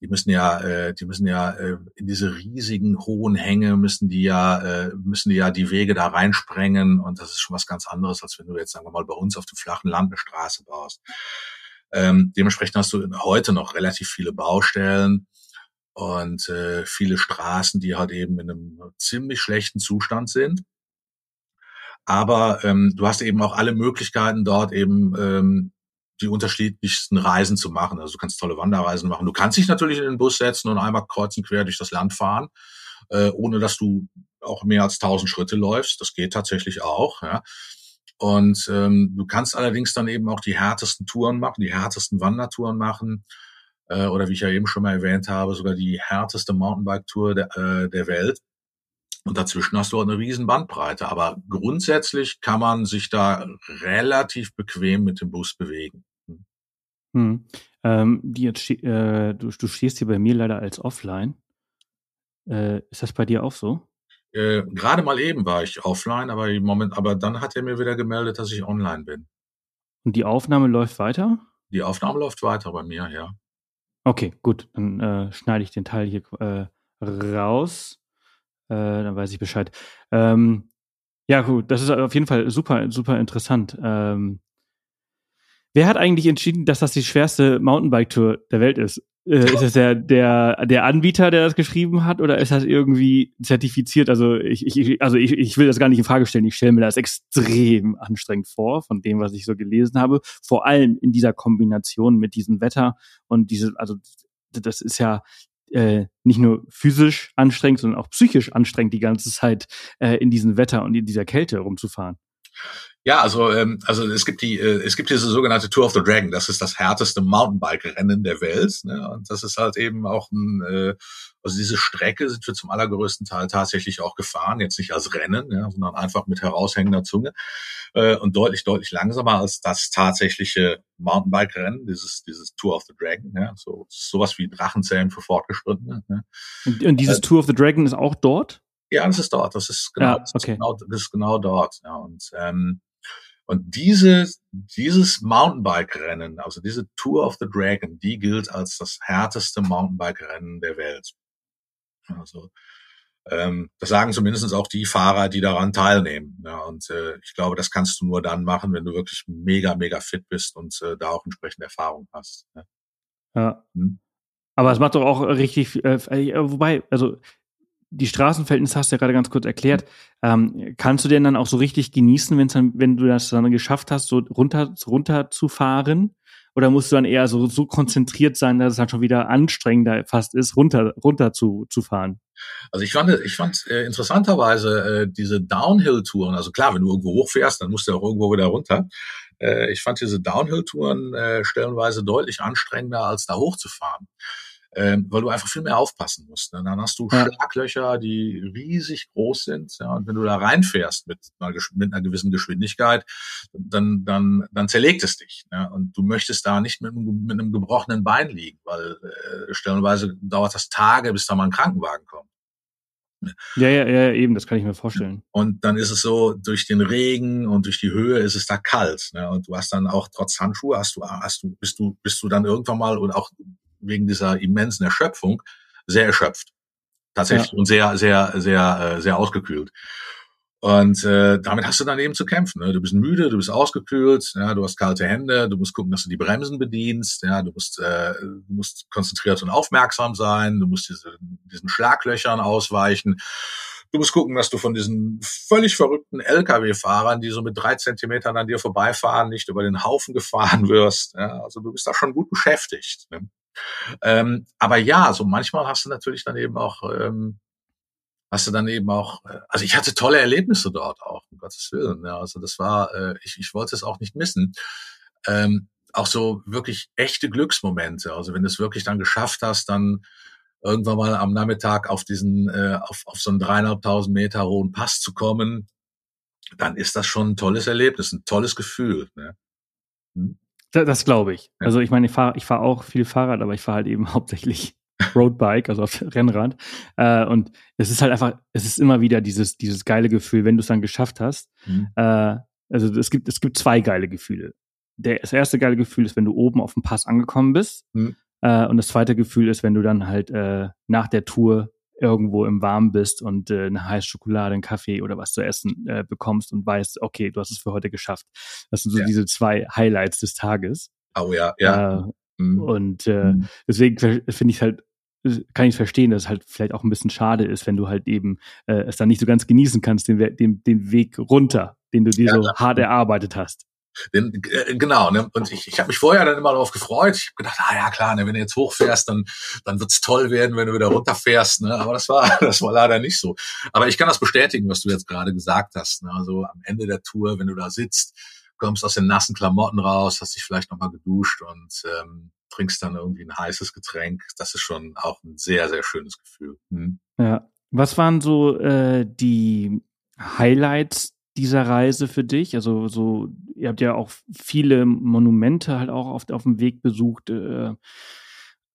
Die müssen ja, äh, die müssen ja äh, in diese riesigen hohen Hänge müssen die ja, äh, müssen die ja die Wege da reinsprengen und das ist schon was ganz anderes, als wenn du jetzt sagen wir mal bei uns auf dem flachen Land eine Straße baust. Ähm, dementsprechend hast du heute noch relativ viele Baustellen und äh, viele Straßen, die halt eben in einem ziemlich schlechten Zustand sind. Aber ähm, du hast eben auch alle Möglichkeiten dort eben ähm, die unterschiedlichsten Reisen zu machen. Also du kannst tolle Wanderreisen machen. Du kannst dich natürlich in den Bus setzen und einmal kreuz und quer durch das Land fahren, äh, ohne dass du auch mehr als tausend Schritte läufst. Das geht tatsächlich auch. Ja. Und ähm, du kannst allerdings dann eben auch die härtesten Touren machen, die härtesten Wandertouren machen. Äh, oder wie ich ja eben schon mal erwähnt habe, sogar die härteste Mountainbike-Tour der, äh, der Welt. Und dazwischen hast du auch eine riesen Bandbreite. Aber grundsätzlich kann man sich da relativ bequem mit dem Bus bewegen. Hm. Ähm, die jetzt, äh, du, du stehst hier bei mir leider als offline. Äh, ist das bei dir auch so? Äh, Gerade mal eben war ich offline, aber im Moment, aber dann hat er mir wieder gemeldet, dass ich online bin. Und die Aufnahme läuft weiter? Die Aufnahme läuft weiter bei mir, ja. Okay, gut. Dann äh, schneide ich den Teil hier äh, raus. Äh, dann weiß ich Bescheid. Ähm, ja, gut, das ist auf jeden Fall super, super interessant. Ähm, Wer hat eigentlich entschieden, dass das die schwerste Mountainbike-Tour der Welt ist? Äh, ist es der, der, der Anbieter, der das geschrieben hat, oder ist das irgendwie zertifiziert? Also ich, ich, also ich, ich will das gar nicht in Frage stellen. Ich stelle mir das extrem anstrengend vor, von dem, was ich so gelesen habe. Vor allem in dieser Kombination mit diesem Wetter und diese, also das ist ja äh, nicht nur physisch anstrengend, sondern auch psychisch anstrengend, die ganze Zeit äh, in diesem Wetter und in dieser Kälte rumzufahren. Ja, also ähm, also es gibt die äh, es gibt diese sogenannte Tour of the Dragon. Das ist das härteste Mountainbike-Rennen der Welt. Ne? Und das ist halt eben auch ein äh, also diese Strecke sind wir zum allergrößten Teil tatsächlich auch gefahren, jetzt nicht als Rennen, ja, sondern einfach mit heraushängender Zunge äh, und deutlich deutlich langsamer als das tatsächliche Mountainbike-Rennen, dieses dieses Tour of the Dragon. Ja, so sowas wie Drachenzähmen für Fortgeschrittene. Ne? Und, und dieses äh, Tour of the Dragon ist auch dort? Ja, das ist dort. Das ist genau, ja, okay. das, ist genau das ist genau dort. Ja, und ähm, und diese, dieses Mountainbike-Rennen, also diese Tour of the Dragon, die gilt als das härteste Mountainbike-Rennen der Welt. Also ähm, das sagen zumindest auch die Fahrer, die daran teilnehmen. Ja, und äh, ich glaube, das kannst du nur dann machen, wenn du wirklich mega, mega fit bist und äh, da auch entsprechende Erfahrung hast. Ja. ja. Hm? Aber es macht doch auch richtig, äh, äh wobei, also die Straßenverhältnisse hast du ja gerade ganz kurz erklärt. Ähm, kannst du denn dann auch so richtig genießen, wenn's dann, wenn du das dann geschafft hast, so runter, runter zu fahren? Oder musst du dann eher so, so konzentriert sein, dass es dann schon wieder anstrengender fast ist, runter, runter zu, zu fahren? Also ich fand, ich fand äh, interessanterweise äh, diese Downhill-Touren, also klar, wenn du irgendwo hochfährst, dann musst du auch irgendwo wieder runter. Äh, ich fand diese Downhill-Touren äh, stellenweise deutlich anstrengender, als da hochzufahren ähm, weil du einfach viel mehr aufpassen musst. Ne? Dann hast du ja. Schlaglöcher, die riesig groß sind. Ja? Und wenn du da reinfährst mit einer, mit einer gewissen Geschwindigkeit, dann, dann, dann zerlegt es dich. Ne? Und du möchtest da nicht mit, mit einem gebrochenen Bein liegen, weil äh, stellenweise dauert das Tage, bis da mal ein Krankenwagen kommt. Ja, ja, ja, eben, das kann ich mir vorstellen. Und dann ist es so, durch den Regen und durch die Höhe ist es da kalt. Ne? Und du hast dann auch trotz Handschuhe, hast du, hast du, bist du, bist du dann irgendwann mal und auch wegen dieser immensen Erschöpfung sehr erschöpft. Tatsächlich ja. und sehr, sehr, sehr, äh, sehr ausgekühlt. Und äh, damit hast du dann eben zu kämpfen. Ne? Du bist müde, du bist ausgekühlt, ja, du hast kalte Hände, du musst gucken, dass du die Bremsen bedienst, ja, du musst, äh, du musst konzentriert und aufmerksam sein, du musst diese, diesen Schlaglöchern ausweichen. Du musst gucken, dass du von diesen völlig verrückten Lkw-Fahrern, die so mit drei Zentimetern an dir vorbeifahren, nicht über den Haufen gefahren *laughs* wirst. Ja, also du bist da schon gut beschäftigt. Ne? Ähm, aber ja, so manchmal hast du natürlich dann eben auch, ähm, hast du dann eben auch, äh, also ich hatte tolle Erlebnisse dort auch, um Gottes Willen. Ja, also das war, äh, ich, ich wollte es auch nicht missen. Ähm, auch so wirklich echte Glücksmomente. Also wenn du es wirklich dann geschafft hast, dann irgendwann mal am Nachmittag auf diesen, äh, auf, auf so einen dreieinhalbtausend Meter hohen Pass zu kommen, dann ist das schon ein tolles Erlebnis, ein tolles Gefühl. Ne? Hm? Das, das glaube ich. Ja. Also ich meine, ich fahre ich fahr auch viel Fahrrad, aber ich fahre halt eben *laughs* hauptsächlich Roadbike, also auf *laughs* Rennrad. Äh, und es ist halt einfach, es ist immer wieder dieses, dieses geile Gefühl, wenn du es dann geschafft hast. Mhm. Äh, also es gibt, es gibt zwei geile Gefühle. Der, das erste geile Gefühl ist, wenn du oben auf dem Pass angekommen bist. Mhm. Äh, und das zweite Gefühl ist, wenn du dann halt äh, nach der Tour irgendwo im Warmen bist und äh, eine heiße Schokolade, einen Kaffee oder was zu essen äh, bekommst und weißt, okay, du hast es für heute geschafft. Das sind so ja. diese zwei Highlights des Tages. Oh ja, ja. Äh, mhm. Und äh, mhm. deswegen finde ich halt kann ich verstehen, dass es halt vielleicht auch ein bisschen schade ist, wenn du halt eben äh, es dann nicht so ganz genießen kannst, den, den, den Weg runter, den du dir ja, so hart erarbeitet hast. Den, äh, genau, ne? und ich, ich habe mich vorher dann immer darauf gefreut. Ich habe gedacht, ah ja klar, ne, wenn du jetzt hochfährst, dann dann wird's toll werden, wenn du wieder runterfährst. Ne? Aber das war *laughs* das war leider nicht so. Aber ich kann das bestätigen, was du jetzt gerade gesagt hast. Ne? Also am Ende der Tour, wenn du da sitzt, kommst aus den nassen Klamotten raus, hast dich vielleicht nochmal geduscht und ähm, trinkst dann irgendwie ein heißes Getränk. Das ist schon auch ein sehr sehr schönes Gefühl. Hm? Ja. Was waren so äh, die Highlights dieser Reise für dich? Also so, ihr habt ja auch viele Monumente halt auch auf, auf dem Weg besucht, äh,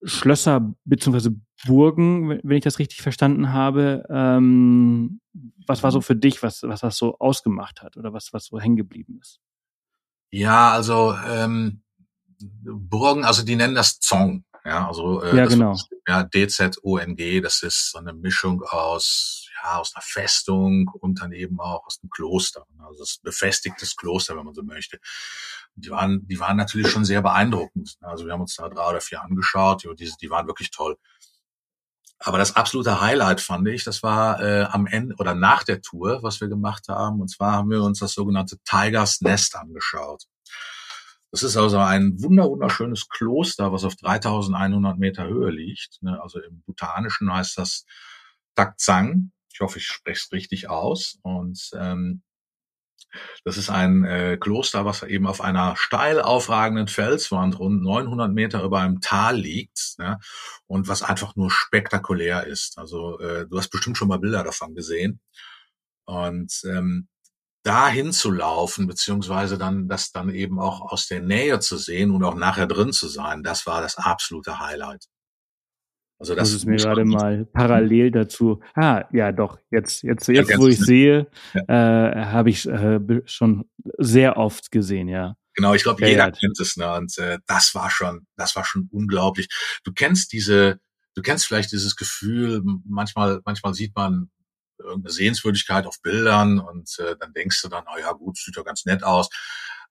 Schlösser beziehungsweise Burgen, wenn ich das richtig verstanden habe. Ähm, was war so für dich, was, was das so ausgemacht hat oder was, was so hängen geblieben ist? Ja, also ähm, Burgen, also die nennen das Zong. Ja, also äh, ja, genau. Ist, ja, DZONG, das ist so eine Mischung aus ja, aus einer Festung und dann eben auch aus einem Kloster. Also das befestigtes Kloster, wenn man so möchte. die waren, die waren natürlich schon sehr beeindruckend. Also wir haben uns da drei oder vier angeschaut, die, die, waren wirklich toll. Aber das absolute Highlight fand ich, das war äh, am Ende oder nach der Tour, was wir gemacht haben. Und zwar haben wir uns das sogenannte Tigers Nest angeschaut. Das ist also ein wunder wunderschönes Kloster, was auf 3100 Meter Höhe liegt. Ne? Also im Bhutanischen heißt das Takzang. Ich hoffe, ich spreche es richtig aus. Und ähm, das ist ein äh, Kloster, was eben auf einer steil aufragenden Felswand rund 900 Meter über einem Tal liegt ne? und was einfach nur spektakulär ist. Also äh, du hast bestimmt schon mal Bilder davon gesehen. Und ähm, dahin zu laufen, beziehungsweise dann das dann eben auch aus der Nähe zu sehen und auch nachher drin zu sein, das war das absolute Highlight. Also das muss es mir gerade mal parallel dazu. Ah, ja, doch. Jetzt, jetzt, jetzt, ja, wo ich sehe, ja. äh, habe ich äh, schon sehr oft gesehen, ja. Genau, ich glaube, jeder kennt es, ne? Und äh, das war schon, das war schon unglaublich. Du kennst diese, du kennst vielleicht dieses Gefühl. Manchmal, manchmal sieht man irgendeine Sehenswürdigkeit auf Bildern und äh, dann denkst du dann, oh ja, gut, sieht ja ganz nett aus.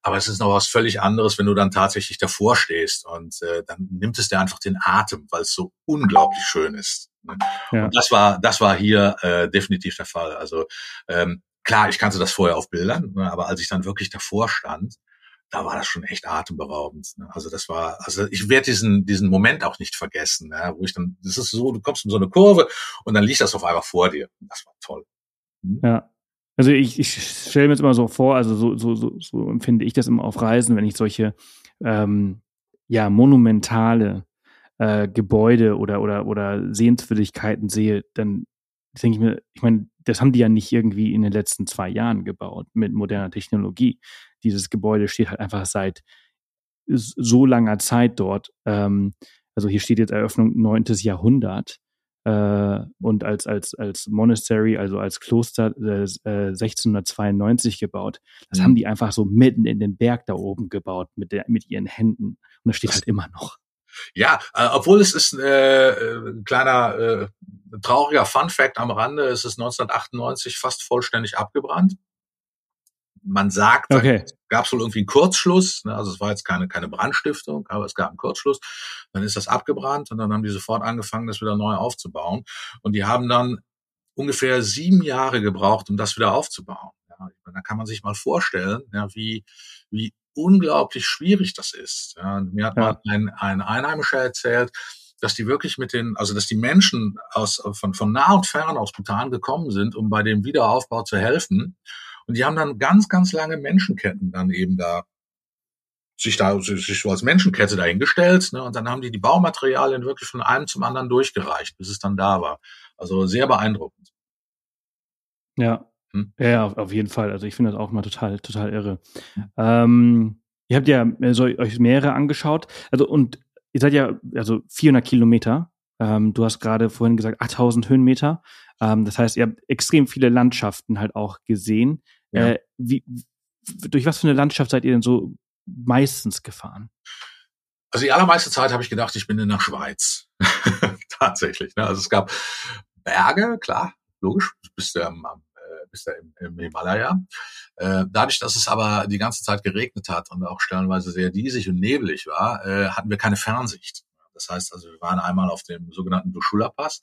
Aber es ist noch was völlig anderes, wenn du dann tatsächlich davor stehst und äh, dann nimmt es dir einfach den Atem, weil es so unglaublich schön ist. Ne? Ja. Und das war, das war hier äh, definitiv der Fall. Also ähm, klar, ich kannte das vorher auf Bildern, ne, aber als ich dann wirklich davor stand, da war das schon echt atemberaubend. Ne? Also das war, also ich werde diesen diesen Moment auch nicht vergessen, ne? wo ich dann, das ist so, du kommst in so eine Kurve und dann liegt das auf einmal vor dir. Das war toll. Mhm. Ja, also ich, ich stelle mir jetzt immer so vor, also so, so, so, so empfinde ich das immer auf Reisen, wenn ich solche ähm, ja, monumentale äh, Gebäude oder, oder, oder Sehenswürdigkeiten sehe, dann denke ich mir, ich meine, das haben die ja nicht irgendwie in den letzten zwei Jahren gebaut mit moderner Technologie. Dieses Gebäude steht halt einfach seit so langer Zeit dort. Ähm, also hier steht jetzt Eröffnung 9. Jahrhundert äh, und als, als, als Monastery, also als Kloster äh, 1692 gebaut. Das mhm. haben die einfach so mitten in den Berg da oben gebaut mit, der, mit ihren Händen. Und das steht halt immer noch. Ja, äh, obwohl es ist äh, ein kleiner äh, trauriger Fun Fact am Rande, es ist 1998 fast vollständig abgebrannt man sagt, okay. gab es wohl irgendwie einen Kurzschluss, ne? also es war jetzt keine, keine Brandstiftung, aber es gab einen Kurzschluss. Dann ist das abgebrannt und dann haben die sofort angefangen, das wieder neu aufzubauen. Und die haben dann ungefähr sieben Jahre gebraucht, um das wieder aufzubauen. Ja, da kann man sich mal vorstellen, ja, wie, wie unglaublich schwierig das ist. Ja, mir hat mal ein, ein Einheimischer erzählt, dass die wirklich mit den, also dass die Menschen aus, von, von nah und fern aus Bhutan gekommen sind, um bei dem Wiederaufbau zu helfen. Und die haben dann ganz, ganz lange Menschenketten dann eben da sich da sich so als Menschenkette dahingestellt ne, und dann haben die die Baumaterialien wirklich von einem zum anderen durchgereicht, bis es dann da war. Also sehr beeindruckend. Ja, hm? ja, auf jeden Fall. Also ich finde das auch mal total, total irre. Ähm, ihr habt ja so, euch mehrere angeschaut. Also und ihr seid ja also 400 Kilometer. Ähm, du hast gerade vorhin gesagt 8000 Höhenmeter. Ähm, das heißt, ihr habt extrem viele Landschaften halt auch gesehen. Ja. Äh, wie, durch was für eine Landschaft seid ihr denn so meistens gefahren? Also die allermeiste Zeit habe ich gedacht, ich bin in der Schweiz. *laughs* Tatsächlich. Ne? Also es gab Berge, klar, logisch, bist du am, äh, bist du im, im Himalaya. Äh, dadurch, dass es aber die ganze Zeit geregnet hat und auch stellenweise sehr diesig und neblig war, äh, hatten wir keine Fernsicht. Das heißt also, wir waren einmal auf dem sogenannten Dushula Pass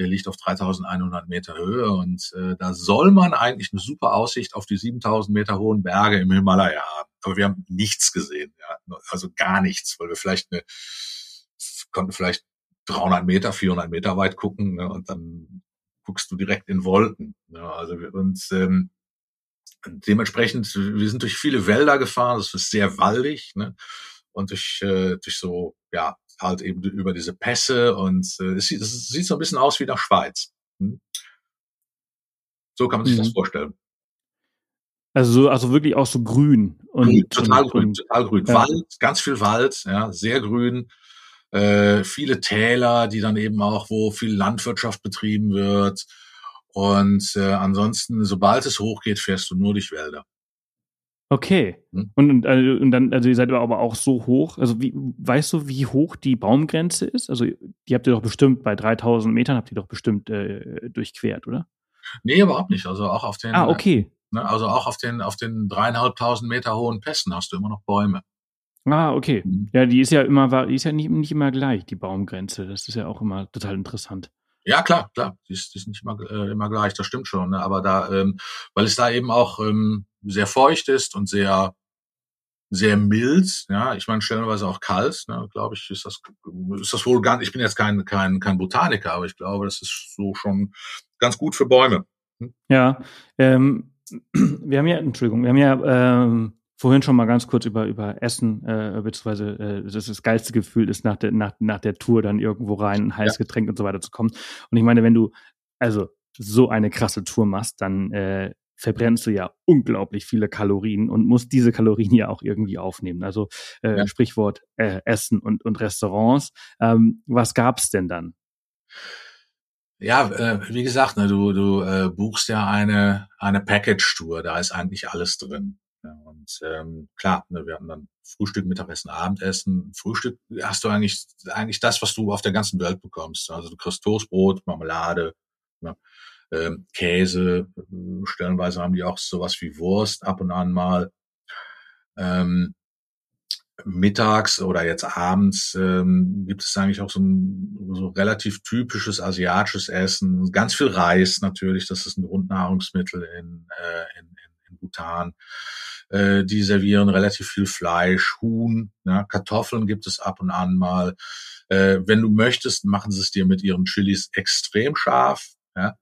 der liegt auf 3100 Meter Höhe und äh, da soll man eigentlich eine super Aussicht auf die 7000 Meter hohen Berge im Himalaya haben. Aber wir haben nichts gesehen, ja. also gar nichts, weil wir vielleicht eine, konnten vielleicht 300 Meter, 400 Meter weit gucken ne, und dann guckst du direkt in Wolken. Ne, also und ähm, dementsprechend, wir sind durch viele Wälder gefahren, es ist sehr waldig ne, und durch, äh, durch so ja halt eben über diese Pässe und äh, es, sieht, es sieht so ein bisschen aus wie der Schweiz. Hm? So kann man sich mhm. das vorstellen. Also so, also wirklich auch so grün. Und, grün total und, grün, und, total grün. Ja. Wald, ganz viel Wald, ja, sehr grün. Äh, viele Täler, die dann eben auch, wo viel Landwirtschaft betrieben wird. Und äh, ansonsten, sobald es hochgeht, fährst du nur durch Wälder. Okay. Hm? Und, und, also, und dann, also ihr seid aber auch so hoch. Also wie, weißt du, wie hoch die Baumgrenze ist? Also die habt ihr doch bestimmt bei 3000 Metern habt ihr doch bestimmt äh, durchquert, oder? Nee, überhaupt nicht. Also auch auf den. Ah, okay. Ne? Also auch auf den, auf den dreieinhalbtausend Meter hohen Pässen hast du immer noch Bäume. Ah, okay. Mhm. Ja, die ist ja immer, die ist ja nicht, nicht immer gleich, die Baumgrenze. Das ist ja auch immer total interessant. Ja, klar, klar. Die ist, die ist nicht immer, äh, immer gleich, das stimmt schon. Ne? Aber da, ähm, weil es da eben auch ähm, sehr feucht ist und sehr, sehr mild, ja, ich meine stellenweise auch kalt, ne, glaube ich, ist das, ist das wohl ganz, ich bin jetzt kein, kein, kein Botaniker, aber ich glaube, das ist so schon ganz gut für Bäume. Hm? Ja, ähm, wir haben ja, Entschuldigung, wir haben ja ähm, vorhin schon mal ganz kurz über, über Essen, äh, beziehungsweise äh, das, das geilste Gefühl ist, nach der, nach, nach der Tour dann irgendwo rein, ein heißes ja. Getränk und so weiter zu kommen. Und ich meine, wenn du also so eine krasse Tour machst, dann äh, verbrennst du ja unglaublich viele Kalorien und musst diese Kalorien ja auch irgendwie aufnehmen. Also äh, ja. Sprichwort äh, Essen und, und Restaurants. Ähm, was gab's denn dann? Ja, äh, wie gesagt, ne, du, du äh, buchst ja eine, eine Package-Tour, da ist eigentlich alles drin. Ja, und ähm, klar, ne, wir hatten dann Frühstück, Mittagessen, Abendessen. Frühstück hast du eigentlich eigentlich das, was du auf der ganzen Welt bekommst. Also du kriegst Toastbrot, Marmelade, ja, ähm, Käse. Stellenweise haben die auch sowas wie Wurst ab und an mal. Ähm, mittags oder jetzt abends ähm, gibt es eigentlich auch so ein so relativ typisches asiatisches Essen. Ganz viel Reis natürlich, das ist ein Grundnahrungsmittel in, äh, in, in Bhutan. Äh, die servieren relativ viel Fleisch, Huhn, ja, Kartoffeln gibt es ab und an mal. Äh, wenn du möchtest, machen sie es dir mit ihren Chilis extrem scharf. Ja.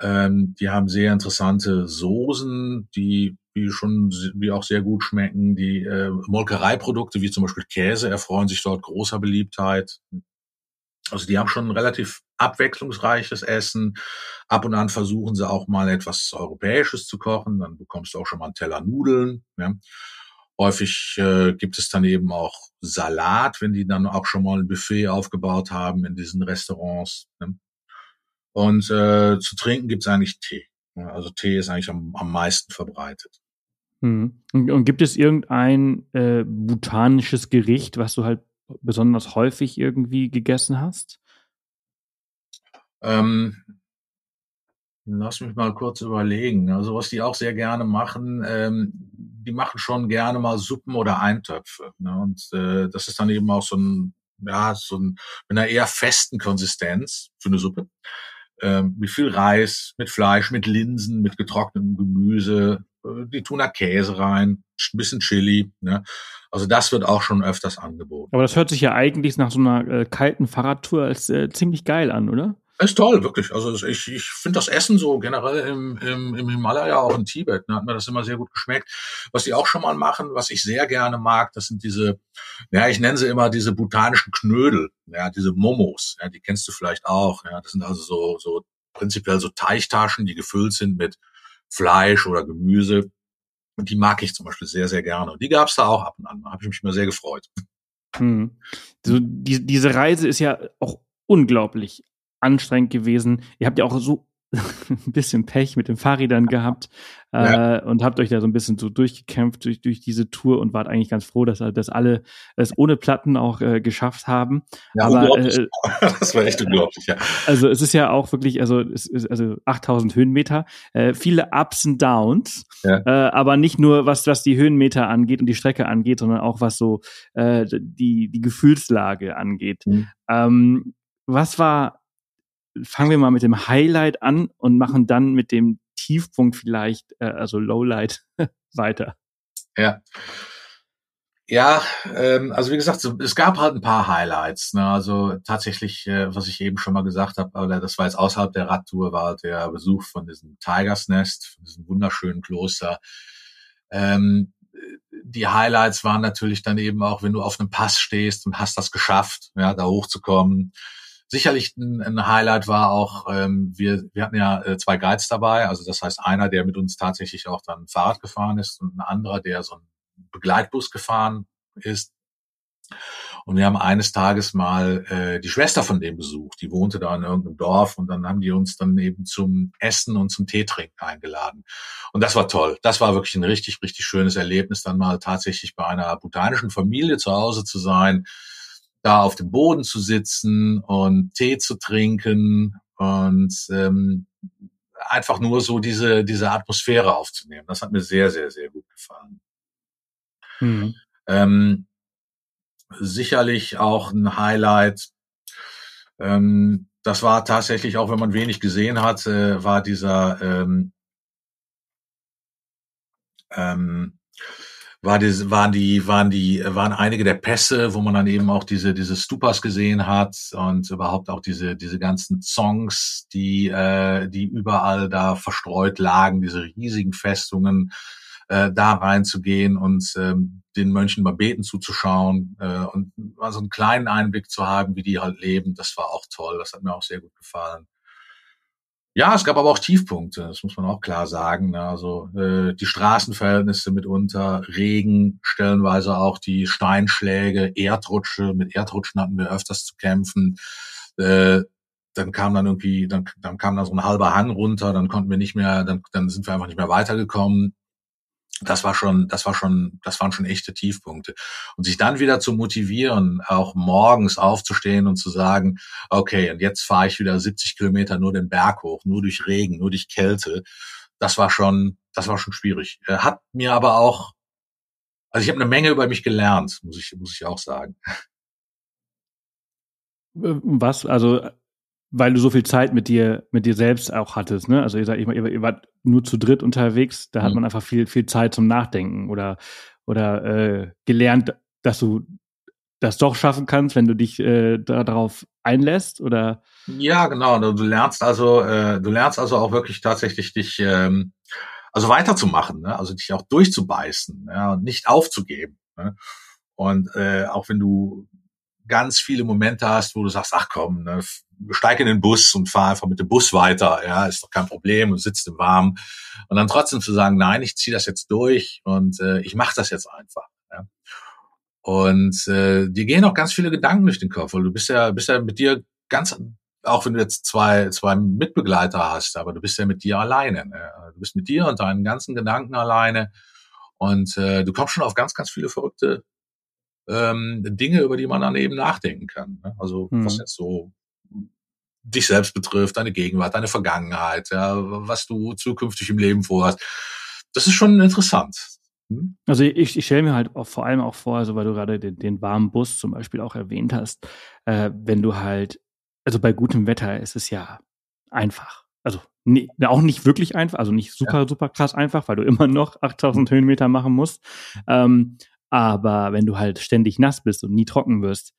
Ähm, die haben sehr interessante Soßen, die, die schon, die auch sehr gut schmecken. Die äh, Molkereiprodukte, wie zum Beispiel Käse, erfreuen sich dort großer Beliebtheit. Also die haben schon ein relativ abwechslungsreiches Essen. Ab und an versuchen sie auch mal etwas Europäisches zu kochen. Dann bekommst du auch schon mal einen Teller Nudeln. Ja. Häufig äh, gibt es dann eben auch Salat, wenn die dann auch schon mal ein Buffet aufgebaut haben in diesen Restaurants. Ne. Und äh, zu trinken gibt es eigentlich Tee. Also Tee ist eigentlich am, am meisten verbreitet. Hm. Und, und, gibt es irgendein äh, botanisches Gericht, was du halt besonders häufig irgendwie gegessen hast? Ähm, lass mich mal kurz überlegen. Also was die auch sehr gerne machen, ähm, die machen schon gerne mal Suppen oder Eintöpfe. Ne? Und äh, das ist dann eben auch so ein, ja, so ein mit einer eher festen Konsistenz für eine Suppe. Ähm, mit viel Reis, mit Fleisch, mit Linsen, mit getrocknetem Gemüse. Äh, die tun da Käse rein, ein bisschen Chili. Ne? Also das wird auch schon öfters angeboten. Aber das hört sich ja eigentlich nach so einer äh, kalten Fahrradtour als äh, ziemlich geil an, oder? Ist toll, wirklich. Also ich, ich finde das Essen so generell im, im, im Himalaya, auch in Tibet, ne, hat mir das immer sehr gut geschmeckt. Was die auch schon mal machen, was ich sehr gerne mag, das sind diese, ja, ich nenne sie immer diese botanischen Knödel, ja, diese Momos, ja, die kennst du vielleicht auch. Ja, das sind also so, so prinzipiell so Teichtaschen, die gefüllt sind mit Fleisch oder Gemüse. Und die mag ich zum Beispiel sehr, sehr gerne. Und die gab's da auch ab und an. Da habe ich mich immer sehr gefreut. Hm. So, die, diese Reise ist ja auch unglaublich anstrengend gewesen. Ihr habt ja auch so *laughs* ein bisschen Pech mit den Fahrrädern gehabt *laughs* ja. äh, und habt euch da so ein bisschen so durchgekämpft durch, durch diese Tour und wart eigentlich ganz froh, dass, dass alle es ohne Platten auch äh, geschafft haben. Ja, Aber äh, *laughs* das war echt unglaublich, ja. Also es ist ja auch wirklich, also es ist also 8000 Höhenmeter, äh, viele Ups und Downs, ja. äh, aber nicht nur was, was die Höhenmeter angeht und die Strecke angeht, sondern auch was so äh, die, die Gefühlslage angeht. Mhm. Ähm, was war fangen wir mal mit dem Highlight an und machen dann mit dem Tiefpunkt vielleicht, äh, also Lowlight, *laughs* weiter. Ja. Ja, ähm, also wie gesagt, es gab halt ein paar Highlights. Ne? Also tatsächlich, äh, was ich eben schon mal gesagt habe, aber das war jetzt außerhalb der Radtour, war halt der Besuch von diesem Tigers Nest, von diesem wunderschönen Kloster. Ähm, die Highlights waren natürlich dann eben auch, wenn du auf einem Pass stehst und hast das geschafft, ja, da hochzukommen Sicherlich ein, ein Highlight war auch, ähm, wir, wir hatten ja äh, zwei Guides dabei, also das heißt einer, der mit uns tatsächlich auch dann Fahrrad gefahren ist und ein anderer, der so ein Begleitbus gefahren ist. Und wir haben eines Tages mal äh, die Schwester von dem besucht. Die wohnte da in irgendeinem Dorf und dann haben die uns dann eben zum Essen und zum Teetrinken eingeladen. Und das war toll. Das war wirklich ein richtig, richtig schönes Erlebnis, dann mal tatsächlich bei einer botanischen Familie zu Hause zu sein da auf dem Boden zu sitzen und Tee zu trinken und ähm, einfach nur so diese, diese Atmosphäre aufzunehmen. Das hat mir sehr, sehr, sehr gut gefallen. Mhm. Ähm, sicherlich auch ein Highlight. Ähm, das war tatsächlich, auch wenn man wenig gesehen hat, äh, war dieser ähm, ähm, war die, waren die, waren die, waren einige der Pässe, wo man dann eben auch diese, diese Stupas gesehen hat und überhaupt auch diese, diese ganzen Songs, die, äh, die überall da verstreut lagen, diese riesigen Festungen, äh, da reinzugehen und ähm, den Mönchen mal beten zuzuschauen äh, und mal so einen kleinen Einblick zu haben, wie die halt leben, das war auch toll. Das hat mir auch sehr gut gefallen. Ja, es gab aber auch Tiefpunkte, das muss man auch klar sagen. Ne? Also äh, die Straßenverhältnisse mitunter, Regen, stellenweise auch die Steinschläge, Erdrutsche. Mit Erdrutschen hatten wir öfters zu kämpfen. Äh, dann kam dann irgendwie, dann, dann kam dann so ein halber Hang runter, dann konnten wir nicht mehr, dann, dann sind wir einfach nicht mehr weitergekommen das war schon, das war schon, das waren schon echte Tiefpunkte. Und sich dann wieder zu motivieren, auch morgens aufzustehen und zu sagen, okay, und jetzt fahre ich wieder 70 Kilometer nur den Berg hoch, nur durch Regen, nur durch Kälte. Das war schon, das war schon schwierig. Hat mir aber auch, also ich habe eine Menge über mich gelernt, muss ich, muss ich auch sagen. Was? Also weil du so viel Zeit mit dir, mit dir selbst auch hattest, ne? Also ihr, seid, ihr, ihr wart nur zu dritt unterwegs, da hat mhm. man einfach viel, viel Zeit zum Nachdenken oder, oder äh, gelernt, dass du das doch schaffen kannst, wenn du dich äh, darauf einlässt oder? Ja, genau. Du lernst also, äh, du lernst also auch wirklich tatsächlich dich, ähm, also weiterzumachen, ne? also dich auch durchzubeißen, ja, und nicht aufzugeben. Ne? Und äh, auch wenn du ganz viele Momente hast, wo du sagst, ach komm, ne, steig in den Bus und fahr einfach mit dem Bus weiter, ja, ist doch kein Problem und sitzt im Warmen. Und dann trotzdem zu sagen, nein, ich ziehe das jetzt durch und äh, ich mache das jetzt einfach. Ja. Und äh, dir gehen auch ganz viele Gedanken durch den Kopf, weil du bist ja, bist ja mit dir ganz, auch wenn du jetzt zwei, zwei Mitbegleiter hast, aber du bist ja mit dir alleine. Ne? Du bist mit dir und deinen ganzen Gedanken alleine. Und äh, du kommst schon auf ganz, ganz viele verrückte ähm, Dinge, über die man dann eben nachdenken kann. Ne? Also mhm. was jetzt so dich selbst betrifft, deine Gegenwart, deine Vergangenheit, ja, was du zukünftig im Leben vorhast. Das ist schon interessant. Hm? Also ich, ich stelle mir halt auch vor allem auch vor, also weil du gerade den, den warmen Bus zum Beispiel auch erwähnt hast, äh, wenn du halt, also bei gutem Wetter ist es ja einfach. Also nee, auch nicht wirklich einfach, also nicht super, ja. super krass einfach, weil du immer noch 8000 Höhenmeter machen musst. Ähm, aber wenn du halt ständig nass bist und nie trocken wirst,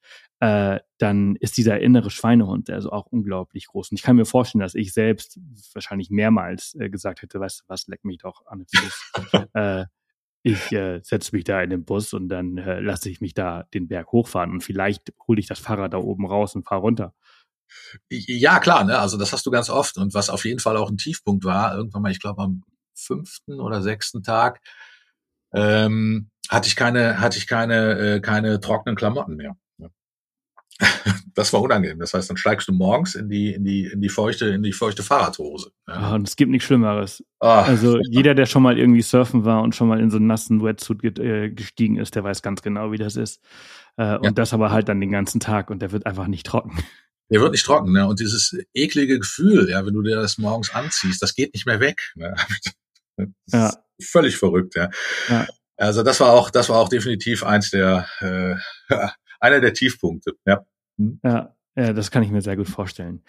äh, dann ist dieser innere Schweinehund also auch unglaublich groß. Und ich kann mir vorstellen, dass ich selbst wahrscheinlich mehrmals äh, gesagt hätte, weißt du was, leck mich doch an den Fuß. *laughs* äh, ich äh, setze mich da in den Bus und dann äh, lasse ich mich da den Berg hochfahren und vielleicht hole ich das Fahrrad da oben raus und fahre runter. Ja, klar, ne? also das hast du ganz oft. Und was auf jeden Fall auch ein Tiefpunkt war, irgendwann mal, ich glaube am fünften oder sechsten Tag, ähm, hatte ich keine, hatte ich keine, äh, keine trockenen Klamotten mehr. *laughs* Das war unangenehm. Das heißt, dann steigst du morgens in die, in die, in die feuchte, in die feuchte Fahrradhose. Ja. ja und es gibt nichts Schlimmeres. Ach, also jeder, der schon mal irgendwie surfen war und schon mal in so einen nassen Wetsuit äh, gestiegen ist, der weiß ganz genau, wie das ist. Äh, und ja. das aber halt dann den ganzen Tag und der wird einfach nicht trocken. Der wird nicht trocken, ne? Und dieses eklige Gefühl, ja, wenn du dir das morgens anziehst, das geht nicht mehr weg. Ne? *laughs* ja. Völlig verrückt, ja. ja. Also das war auch, das war auch definitiv eins der, äh, *laughs* einer der Tiefpunkte. Ja. Hm? Ja, ja, das kann ich mir sehr gut vorstellen.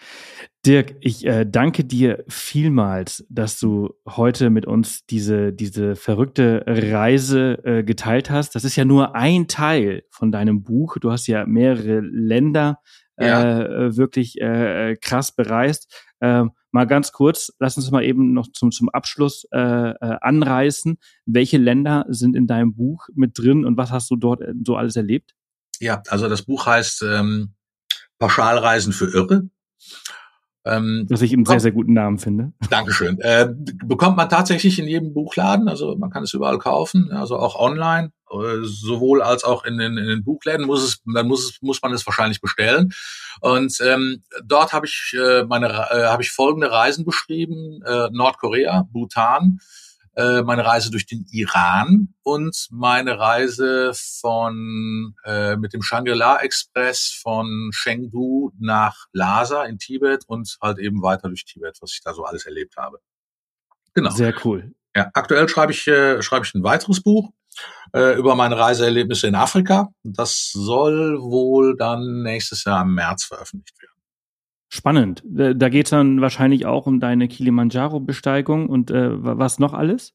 Dirk, ich äh, danke dir vielmals, dass du heute mit uns diese, diese verrückte Reise äh, geteilt hast. Das ist ja nur ein Teil von deinem Buch. Du hast ja mehrere Länder ja. äh, wirklich äh, krass bereist. Äh, mal ganz kurz, lass uns mal eben noch zum, zum Abschluss äh, äh, anreißen. Welche Länder sind in deinem Buch mit drin und was hast du dort äh, so alles erlebt? Ja, also das Buch heißt ähm, Pauschalreisen für Irre. Ähm, Was ich einen sehr, sehr guten Namen finde. Dankeschön. Äh, bekommt man tatsächlich in jedem Buchladen, also man kann es überall kaufen, also auch online, äh, sowohl als auch in den, in den Buchläden muss es, dann muss es, muss man es wahrscheinlich bestellen. Und ähm, dort habe ich äh, meine, äh, habe ich folgende Reisen beschrieben: äh, Nordkorea, Bhutan, äh, meine Reise durch den Iran und meine Reise von äh, mit dem Shangri-La Express von Chengdu nach Lhasa in Tibet und halt eben weiter durch Tibet, was ich da so alles erlebt habe. Genau. Sehr cool. Ja, aktuell schreibe ich äh, schreibe ich ein weiteres Buch äh, über meine Reiseerlebnisse in Afrika. Das soll wohl dann nächstes Jahr im März veröffentlicht werden. Spannend. Da geht es dann wahrscheinlich auch um deine Kilimanjaro-Besteigung und äh, was noch alles?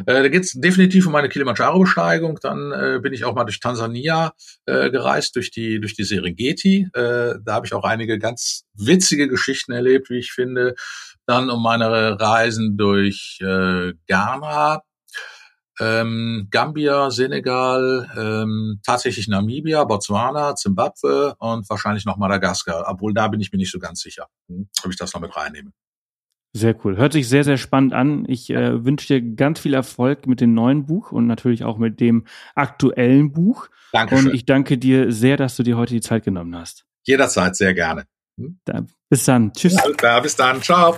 Äh, da geht es definitiv um meine Kilimanjaro-Besteigung. Dann äh, bin ich auch mal durch Tansania äh, gereist, durch die, durch die Serengeti. Äh, da habe ich auch einige ganz witzige Geschichten erlebt, wie ich finde. Dann um meine Reisen durch äh, Ghana, ähm, Gambia, Senegal, ähm, tatsächlich Namibia, Botswana, Zimbabwe und wahrscheinlich noch Madagaskar. Obwohl da bin ich mir nicht so ganz sicher, hm, ob ich das noch mit reinnehme. Sehr cool. Hört sich sehr, sehr spannend an. Ich äh, wünsche dir ganz viel Erfolg mit dem neuen Buch und natürlich auch mit dem aktuellen Buch. Dankeschön. Und ich danke dir sehr, dass du dir heute die Zeit genommen hast. Jederzeit sehr gerne. Hm? Da, bis dann. Tschüss. Ja, bis dann. Ciao.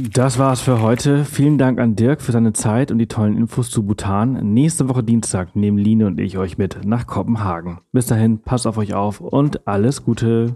Das war's für heute. Vielen Dank an Dirk für seine Zeit und die tollen Infos zu Bhutan. Nächste Woche Dienstag nehmen Line und ich euch mit nach Kopenhagen. Bis dahin, passt auf euch auf und alles Gute.